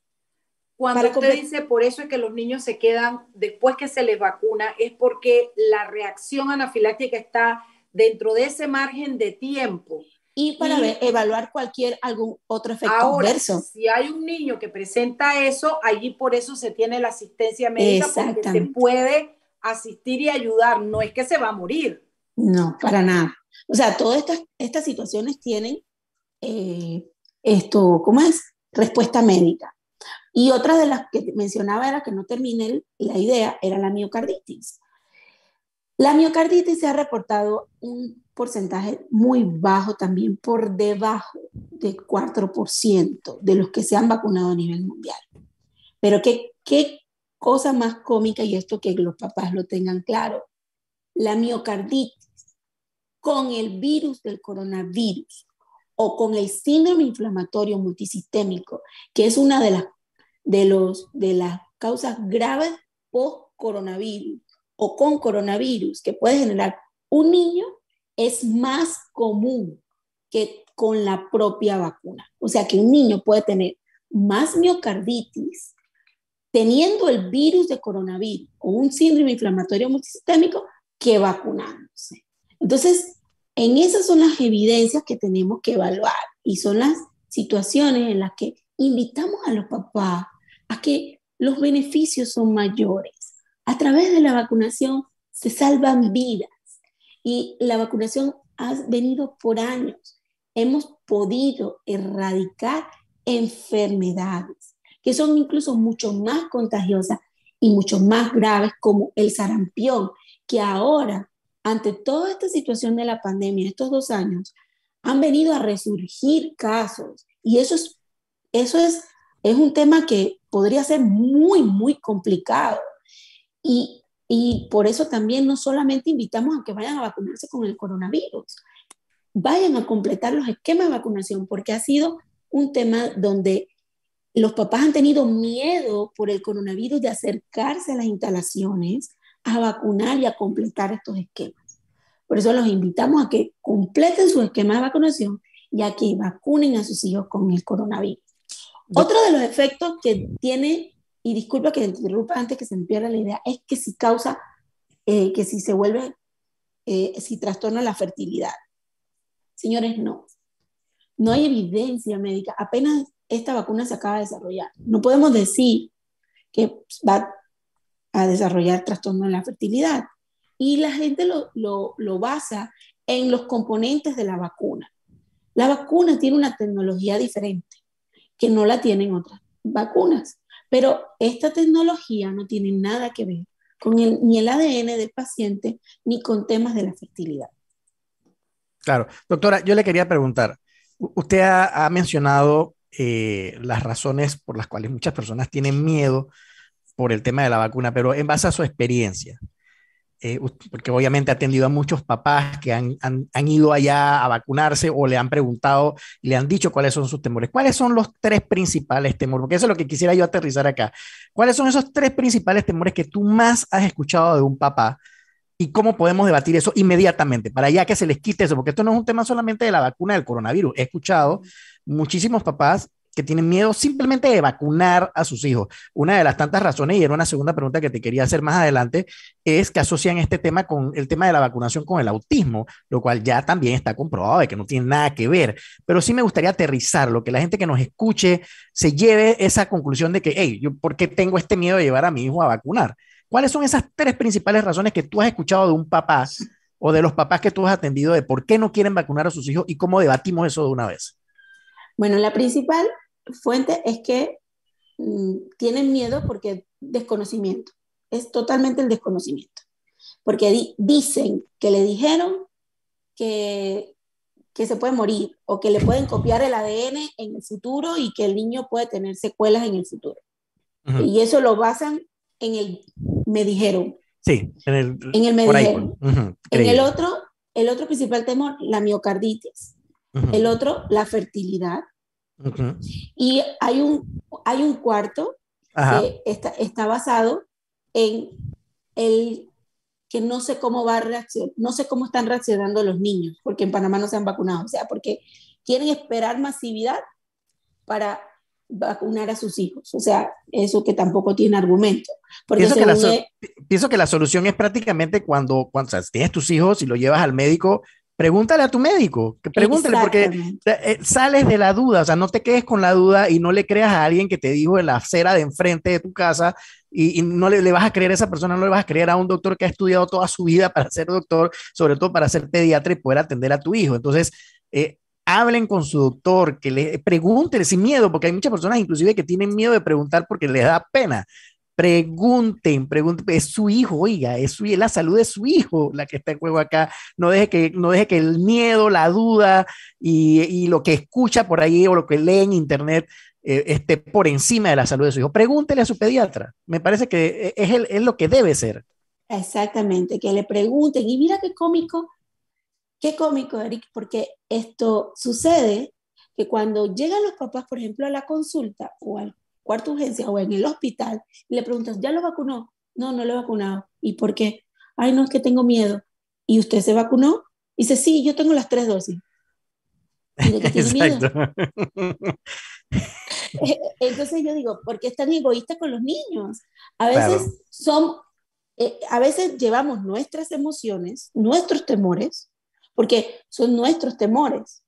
Cuando usted dice por eso es que los niños se quedan después que se les vacuna, es porque la reacción anafiláctica está dentro de ese margen de tiempo y para evaluar cualquier algún otro efecto ahora, adverso. Si hay un niño que presenta eso, allí por eso se tiene la asistencia médica porque se puede asistir y ayudar, no es que se va a morir. No, para nada. O sea, todas estas, estas situaciones tienen eh, esto, ¿cómo es? Respuesta médica. Y otra de las que mencionaba era que no terminé la idea, era la miocarditis. La miocarditis se ha reportado un porcentaje muy bajo también, por debajo del 4% de los que se han vacunado a nivel mundial. Pero qué, qué cosa más cómica, y esto que los papás lo tengan claro, la miocarditis con el virus del coronavirus o con el síndrome inflamatorio multisistémico, que es una de las, de los, de las causas graves post-coronavirus o con coronavirus que puede generar un niño, es más común que con la propia vacuna. O sea que un niño puede tener más miocarditis teniendo el virus de coronavirus o un síndrome inflamatorio multisistémico que vacunándose. Entonces, en esas son las evidencias que tenemos que evaluar y son las situaciones en las que invitamos a los papás a que los beneficios son mayores. A través de la vacunación se salvan vidas y la vacunación ha venido por años. Hemos podido erradicar enfermedades que son incluso mucho más contagiosas y mucho más graves como el sarampión, que ahora, ante toda esta situación de la pandemia, estos dos años, han venido a resurgir casos. Y eso es, eso es, es un tema que podría ser muy, muy complicado. Y y por eso también no solamente invitamos a que vayan a vacunarse con el coronavirus, vayan a completar los esquemas de vacunación, porque ha sido un tema donde los papás han tenido miedo por el coronavirus de acercarse a las instalaciones a vacunar y a completar estos esquemas. Por eso los invitamos a que completen su esquema de vacunación y a que vacunen a sus hijos con el coronavirus. Otro de los efectos que tiene y disculpa que interrumpa antes que se me pierda la idea, es que si causa, eh, que si se vuelve, eh, si trastorna la fertilidad. Señores, no. No hay evidencia médica. Apenas esta vacuna se acaba de desarrollar. No podemos decir que va a desarrollar trastorno en la fertilidad. Y la gente lo, lo, lo basa en los componentes de la vacuna. La vacuna tiene una tecnología diferente que no la tienen otras vacunas. Pero esta tecnología no tiene nada que ver con el, ni el ADN del paciente ni con temas de la fertilidad. Claro, doctora, yo le quería preguntar, usted ha, mencionado eh, las razones por las cuales muchas personas tienen miedo por el tema de la vacuna, pero en base a su experiencia, eh, porque obviamente ha atendido a muchos papás que han, han, ido allá a vacunarse o le han preguntado y le han dicho cuáles son sus temores. ¿Cuáles son los tres principales temores? Porque eso es lo que quisiera yo aterrizar acá. ¿Cuáles son esos tres principales temores que tú más has escuchado de un papá? ¿Y cómo podemos debatir eso inmediatamente para ya que se les quite eso? Porque esto no es un tema solamente de la vacuna del coronavirus. He escuchado muchísimos papás que tienen miedo simplemente de vacunar a sus hijos. Una de las tantas razones, y era una segunda pregunta que te quería hacer más adelante, es que asocian este tema con el tema de la vacunación con el autismo, lo cual ya también está comprobado de que no tiene nada que ver. Pero sí me gustaría aterrizarlo, que la gente que nos escuche se lleve esa conclusión de que, hey, yo, ¿por qué tengo este miedo de llevar a mi hijo a vacunar? ¿Cuáles son esas tres principales razones que tú has escuchado de un papá o de los papás que tú has atendido de por qué no quieren vacunar a sus hijos y cómo debatimos eso de una vez? Bueno, la principal fuente es que mm, tienen miedo porque desconocimiento, es totalmente el desconocimiento, porque dicen que le dijeron que, que se puede morir o que le pueden copiar el ADN en el futuro y que el niño puede tener secuelas en el futuro. Y eso lo basan en el me dijeron. Sí, en el, en el me dijeron. en el otro, el otro principal temor, la miocarditis. El otro, la fertilidad. Y hay un, hay un cuarto que está, está, basado en el que no sé cómo va a reaccionar, no sé cómo están reaccionando los niños, porque en Panamá no se han vacunado, o sea, porque quieren esperar masividad para vacunar a sus hijos. O sea, eso que tampoco tiene argumento. Porque pienso, que la, pienso que la solución es prácticamente cuando, cuando tienes tus hijos y lo llevas al médico, pregúntale a tu médico, pregúntale porque eh, sales de la duda, o sea, no te quedes con la duda y no le creas a alguien que te dijo en la acera de enfrente de tu casa y, no le, le, vas a creer a esa persona, no le vas a creer a un doctor que ha estudiado toda su vida para ser doctor, sobre todo para ser pediatra y poder atender a tu hijo. Entonces, eh, hablen con su doctor, que le pregunten sin miedo, porque hay muchas personas inclusive que tienen miedo de preguntar porque les da pena. Pregunten, pregunten, es su hijo, oiga, es, su, la salud de su hijo la que está en juego acá. No deje que, no deje que el miedo, la duda y, lo que escucha por ahí o lo que lee en internet eh, esté por encima de la salud de su hijo. Pregúntele a su pediatra. Me parece que es, el, es lo que debe ser. Exactamente, que le pregunten. Y mira qué cómico Qué cómico, Eric, porque esto sucede que cuando llegan los papás, por ejemplo, a la consulta o al cuarto urgencia o en el hospital, y le preguntas, ¿ya lo vacunó? No, no lo he vacunado. ¿Y por qué? Ay, no, es que tengo miedo. ¿Y usted se vacunó? Y dice, sí, yo tengo las tres dosis. Exacto. Entonces yo digo, ¿por qué es tan egoísta con los niños? A veces son, eh, a veces llevamos nuestras emociones, nuestros temores, porque son nuestros temores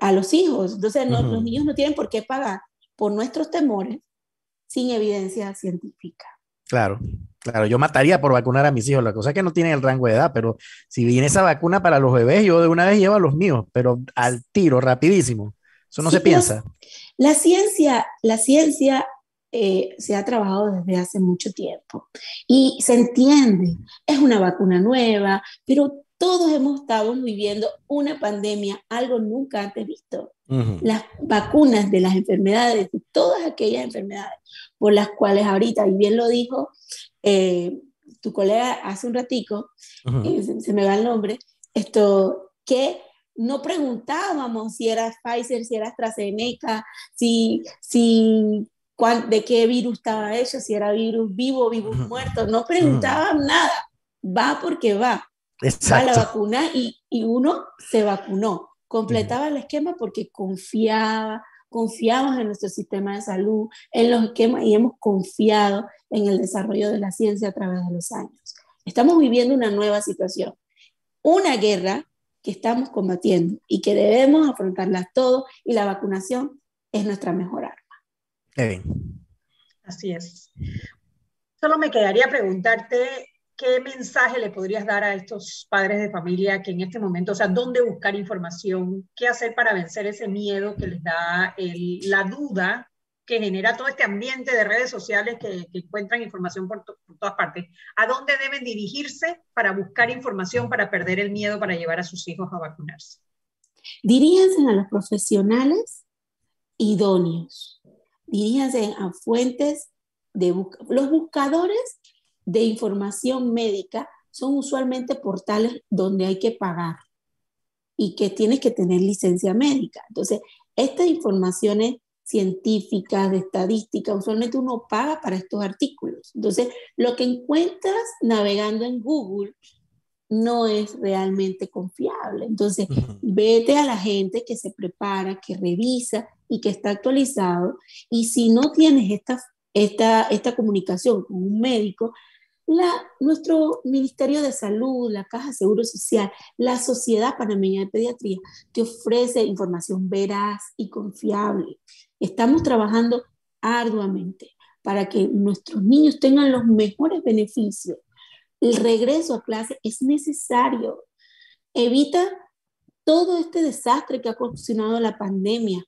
a, los hijos. Entonces, los niños no tienen por qué pagar por nuestros temores sin evidencia científica. Claro, claro, yo mataría por vacunar a mis hijos, la cosa es que no tienen el rango de edad, pero si viene esa vacuna para los bebés, yo de una vez llevo a los míos, pero al tiro, rapidísimo. Eso no se piensa. La ciencia, la ciencia eh, se ha trabajado desde hace mucho tiempo y se entiende, es una vacuna nueva, pero todos hemos estado viviendo una pandemia, algo nunca antes visto. Las vacunas de las enfermedades, todas aquellas enfermedades por las cuales ahorita, y bien lo dijo eh, tu colega hace un ratico, eh, se, me va el nombre, esto, que no preguntábamos si era Pfizer, si era AstraZeneca, si, si de qué virus estaba hecho, si era virus vivo, virus muerto, no preguntaban nada, va porque va. Exacto. la vacuna y, y uno se vacunó, completaba el esquema porque confiaba, confiamos en nuestro sistema de salud, en los esquemas y hemos confiado en el desarrollo de la ciencia a través de los años. Estamos viviendo una nueva situación, una guerra que estamos combatiendo y que debemos afrontarla todos y la vacunación es nuestra mejor arma. Así es. Solo me quedaría preguntarte ¿qué mensaje le podrías dar a estos padres de familia que en este momento, o sea, dónde buscar información, qué hacer para vencer ese miedo que les da la duda que genera todo este ambiente de redes sociales que, encuentran información por, todas partes? ¿A dónde deben dirigirse para buscar información, para perder el miedo, para llevar a sus hijos a vacunarse? Diríjanse a los profesionales idóneos, diríjanse a fuentes de los buscadores de información médica son usualmente portales donde hay que pagar y que tienes que tener licencia médica. Entonces, estas informaciones científicas, de estadística, usualmente uno paga para estos artículos. Entonces, lo que encuentras navegando en Google no es realmente confiable. Entonces, vete a la gente que se prepara, que revisa y que está actualizado. Y si no tienes esta, esta, esta comunicación con un médico, nuestro Ministerio de Salud, la Caja de Seguro Social, la Sociedad Panameña de Pediatría te ofrece información veraz y confiable. Estamos trabajando arduamente para que nuestros niños tengan los mejores beneficios. El regreso a clase es necesario. Evita todo este desastre que ha ocasionado la pandemia,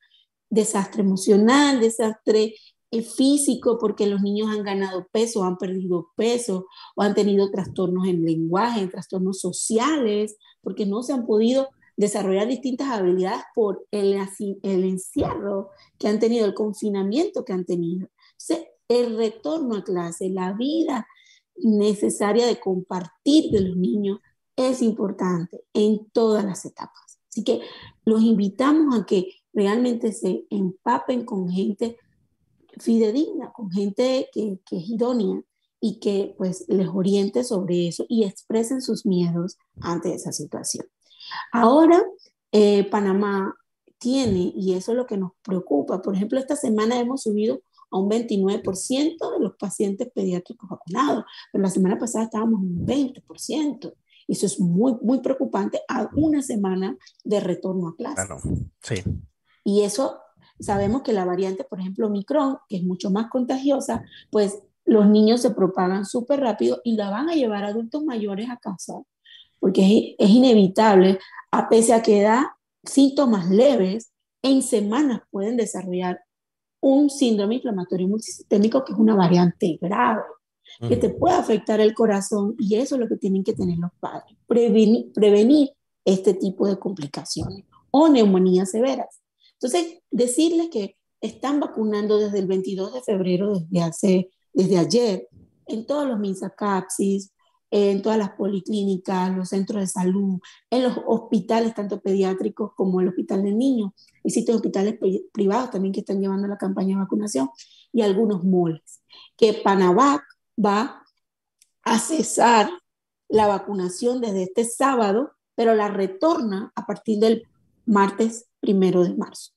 desastre emocional, desastre físico, porque los niños han ganado peso, han perdido peso, o han tenido trastornos en lenguaje, trastornos sociales, porque no se han podido desarrollar distintas habilidades por el, el encierro que han tenido, el confinamiento que han tenido. Entonces, el retorno a clase, la vida necesaria de compartir de los niños es importante en todas las etapas. Así que los invitamos a que realmente se empapen con gente fidedigna, con gente que, que es idónea y que pues les oriente sobre eso y expresen sus miedos ante esa situación. Ahora, eh, Panamá tiene, y eso es lo que nos preocupa, por ejemplo, esta semana hemos subido a un 29% de los pacientes pediátricos vacunados, pero la semana pasada estábamos en un 20%. Eso es muy, muy preocupante a una semana de retorno a clase. sí. Y eso, sabemos que la variante, por ejemplo, Omicron, que es mucho más contagiosa, pues los niños se propagan súper rápido y la van a llevar adultos mayores a casa, porque es, es inevitable, a pesar a que da síntomas leves, en semanas pueden desarrollar un síndrome inflamatorio multisistémico que es una variante grave, que te puede afectar el corazón y eso es lo que tienen que tener los padres, prevenir, prevenir este tipo de complicaciones o neumonías severas. Entonces, decirles que están vacunando desde el 22 de febrero, desde, hace, desde ayer, en todos los MINSACAPSIS, en todas las policlínicas, los centros de salud, en los hospitales, tanto pediátricos como el hospital de niños, existen hospitales privados también que están llevando la campaña de vacunación y algunos moles, que Panavac va a cesar la vacunación desde este sábado, pero la retorna a partir del martes primero de marzo.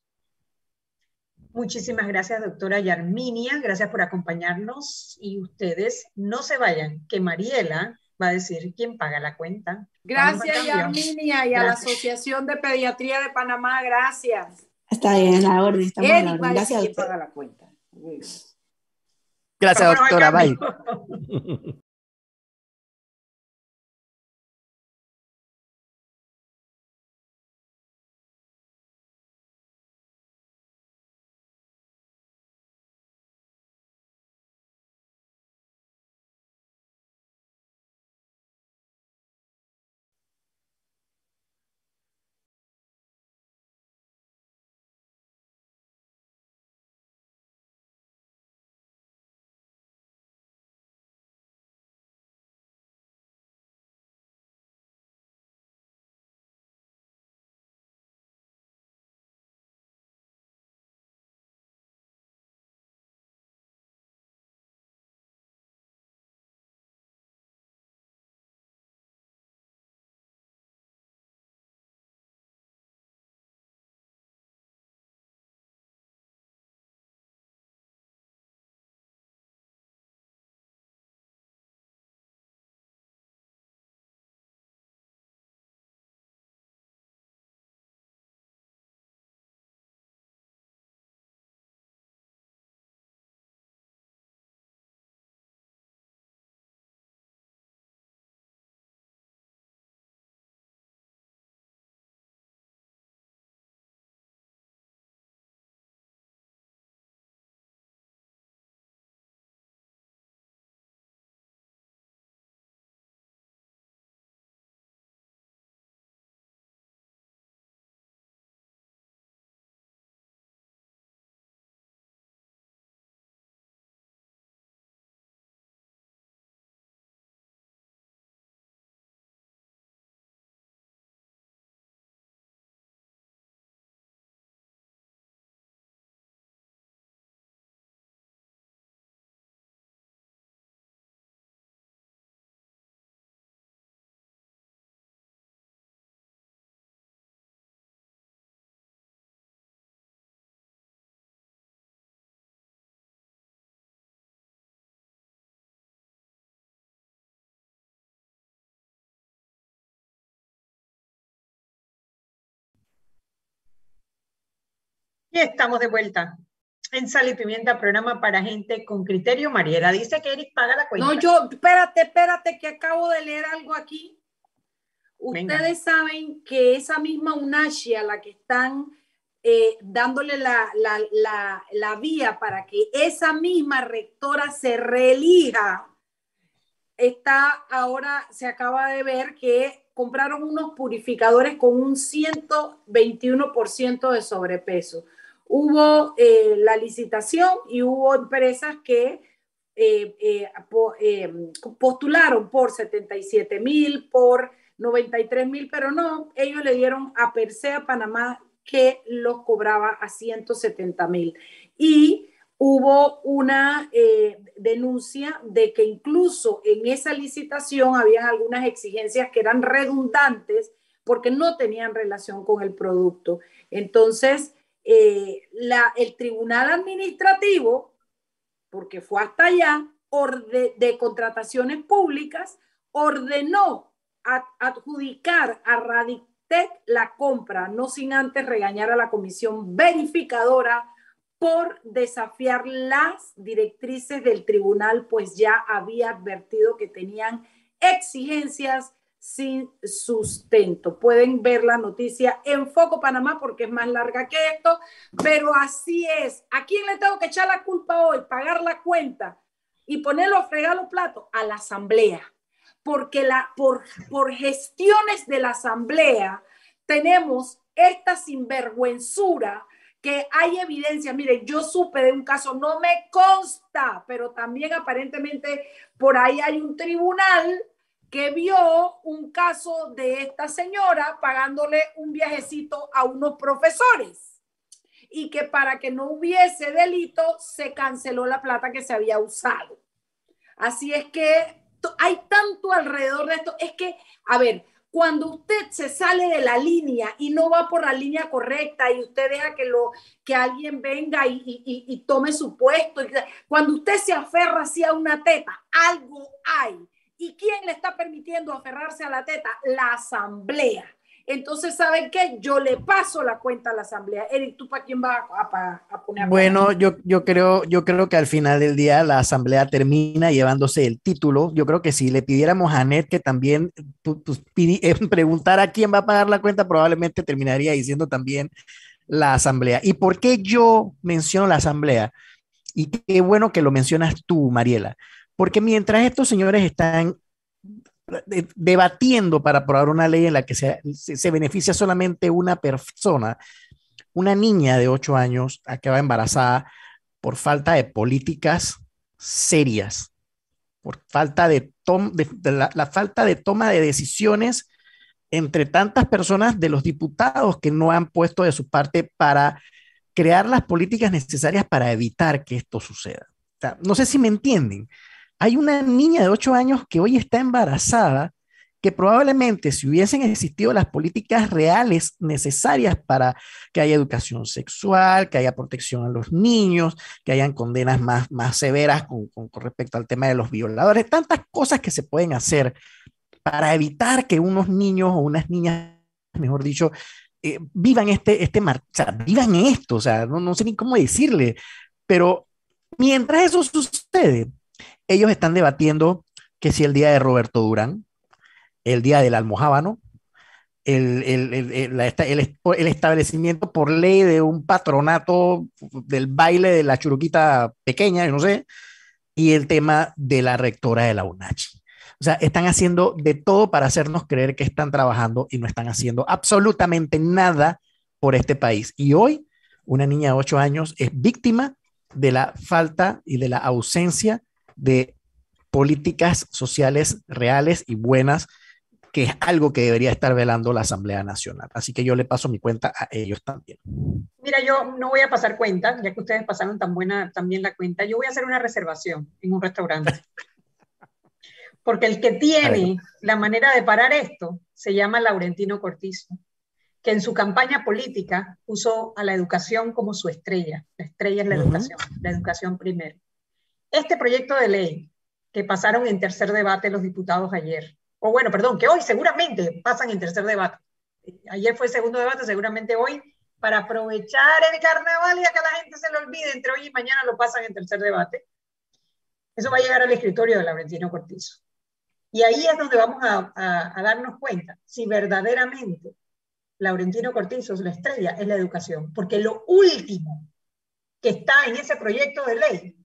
Muchísimas gracias, doctora Yarminia. Gracias por acompañarnos. Y ustedes no se vayan, que Mariela va a decir quién paga la cuenta. Gracias, Yarminia, y a la Asociación de Pediatría de Panamá. Gracias. Está bien, a la orden. Estamos a la orden. Gracias. ¿Quién paga la cuenta? Gracias, doctora. Bye. Y estamos de vuelta en Sal y Pimienta, programa para gente con criterio. Mariela dice que Eric paga la cuenta. No, yo, espérate, espérate, que acabo de leer algo aquí. Ustedes saben que esa misma UNASHI a la que están eh, dándole la, la, la, la, vía para que esa misma rectora se reelija, está ahora, se acaba de ver que compraron unos purificadores con un 121% de sobrepeso hubo eh, la licitación y hubo empresas que eh, eh, postularon por 77 mil, por 93 mil, pero no, ellos le dieron a Persea Panamá que los cobraba a 170 mil. Y hubo una denuncia de que incluso en esa licitación habían algunas exigencias que eran redundantes porque no tenían relación con el producto. Entonces, eh, la, el tribunal administrativo, porque fue hasta allá, de contrataciones públicas, ordenó adjudicar a Radictec la compra, no sin antes regañar a la comisión verificadora por desafiar las directrices del tribunal, pues ya había advertido que tenían exigencias sin sustento. Pueden ver la noticia en Foco Panamá porque es más larga que esto, pero así es. ¿A quién le tengo que echar la culpa hoy? Pagar la cuenta y ponerlo a fregar los platos a la asamblea. Porque la, por, por gestiones de la asamblea tenemos esta sinvergüenzura que hay evidencia. Mire, yo supe de un caso, no me consta, pero también aparentemente por ahí hay un tribunal que vio un caso de esta señora pagándole un viajecito a unos profesores y que para que no hubiese delito se canceló la plata que se había usado. Así es que hay tanto alrededor de esto. Es que, a ver, cuando usted se sale de la línea y no va por la línea correcta y usted deja que, lo, que alguien venga y, y tome su puesto, cuando usted se aferra hacia una teta, algo hay ¿Y quién le está permitiendo aferrarse a la teta? La asamblea. Entonces, ¿saben qué? Yo le paso la cuenta a la asamblea. Eric, ¿tú para quién vas a, poner? Bueno, yo, yo, creo, yo creo que al final del día la asamblea termina llevándose el título. Yo creo que si le pidiéramos a Net que también pues, eh, preguntara a quién va a pagar la cuenta, probablemente terminaría diciendo también la asamblea. ¿Y por qué yo menciono la asamblea? Y qué bueno que lo mencionas tú, Mariela porque mientras estos señores están debatiendo para aprobar una ley en la que se, se, beneficia solamente una persona, una niña de 8 años acaba embarazada por falta de políticas serias, por falta de, la, falta de toma de decisiones entre tantas personas de los diputados que no han puesto de su parte para crear las políticas necesarias para evitar que esto suceda. no sé si me entienden. Hay una niña de 8 años que hoy está embarazada, que probablemente si hubiesen existido las políticas reales necesarias para que haya educación sexual, que haya protección a los niños, que hayan condenas más, más severas con, respecto al tema de los violadores, tantas cosas que se pueden hacer para evitar que unos niños o unas niñas, mejor dicho, eh, vivan este, este o sea, vivan esto, o sea, no, no sé ni cómo decirle, pero mientras eso sucede, ellos están debatiendo que si el día de Roberto Durán, el día del almohábano, el, el, establecimiento por ley de un patronato del baile de la churuquita pequeña, yo no sé, y el tema de la rectora de la UNACH. O sea, están haciendo de todo para hacernos creer que están trabajando y no están haciendo absolutamente nada por este país. Y hoy, una niña de 8 años es víctima de la falta y de la ausencia de políticas sociales reales y buenas, que es algo que debería estar velando la Asamblea Nacional. Así que yo le paso mi cuenta a ellos también. Mira, yo no voy a pasar cuenta, ya que ustedes pasaron tan buena también la cuenta, yo voy a hacer una reservación en un restaurante. Porque el que tiene la manera de parar esto se llama Laurentino Cortizo, que en su campaña política puso a la educación como su estrella. La estrella es la educación, la educación primero. Este proyecto de ley que pasaron en tercer debate los diputados ayer, o bueno, perdón, que hoy seguramente pasan en tercer debate. Ayer fue segundo debate, seguramente hoy para aprovechar el carnaval y a que la gente se lo olvide, entre hoy y mañana lo pasan en tercer debate. Eso va a llegar al escritorio de Laurentino Cortizo. Y ahí es donde vamos a, a, darnos cuenta si verdaderamente Laurentino Cortizo la estrella, es la educación. Porque lo último que está en ese proyecto de ley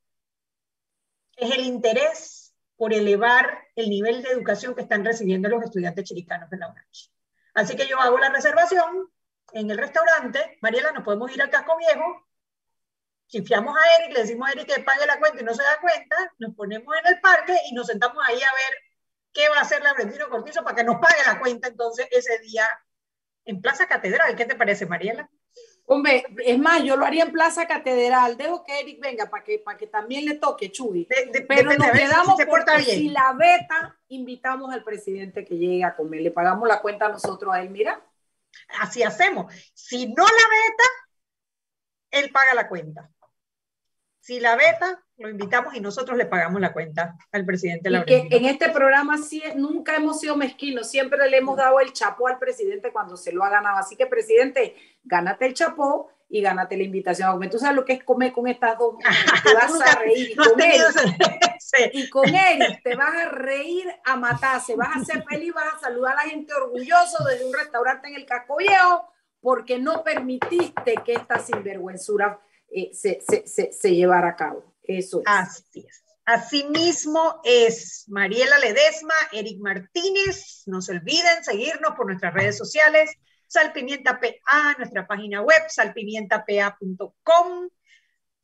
es el interés por elevar el nivel de educación que están recibiendo los estudiantes chiricanos en la UNACH. Así que yo hago la reservación en el restaurante, Mariela, nos podemos ir al casco viejo, chifiamos a Eric, le decimos a Eric que pague la cuenta y no se da cuenta, nos ponemos en el parque y nos sentamos ahí a ver qué va a hacer Laurentino Cortizo para que nos pague la cuenta entonces ese día en Plaza Catedral. ¿Qué te parece, Mariela? Hombre, es más, yo lo haría en Plaza Catedral. Dejo que Eric venga para que, para que también le toque, Chuy. Pero nos quedamos si, porque si la beta, invitamos al presidente que llegue a comer. Le pagamos la cuenta a nosotros a él, mira. Así hacemos. Si no la beta, él paga la cuenta. Si la beta, lo invitamos y nosotros le pagamos la cuenta al presidente. Y que en este programa sí, nunca hemos sido mezquinos, siempre le hemos dado el chapó al presidente cuando se lo ha ganado. Así que, presidente, gánate el chapó y gánate la invitación a comer. Tú sabes lo que es comer con estas dos. Te vas a reír y con él. Y con él te vas a reír a matarse, vas a ser feliz, vas a saludar a la gente orgulloso desde un restaurante en el Casco Viejo porque no permitiste que esta sinvergüenzura eh, se, se, a cabo. Eso es. Así es. Asimismo es Mariela Ledesma, Eric Martínez. No se olviden seguirnos por nuestras redes sociales, Salpimienta PA, nuestra página web, salpimientapa.com,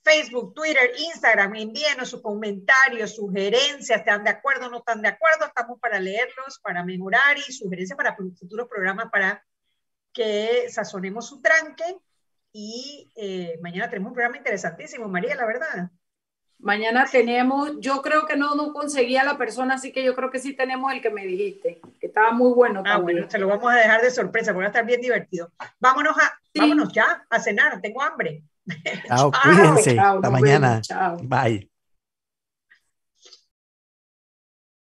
Facebook, Twitter, Instagram. Envíenos sus comentarios, sugerencias, ¿están de acuerdo no están de acuerdo? Estamos para leerlos, para mejorar y sugerencias para futuros programas para que sazonemos su tranque y eh, mañana tenemos un programa interesantísimo, María, la verdad. Mañana tenemos, yo creo que no, no conseguía la persona, así que yo creo que sí tenemos el que me dijiste, que estaba muy bueno. Ah, bueno, te lo vamos a dejar de sorpresa, porque va a estar bien divertido. Vámonos, a, vámonos ya a cenar, tengo hambre. Chao, cuídense. Hasta mañana. Chao. Bye.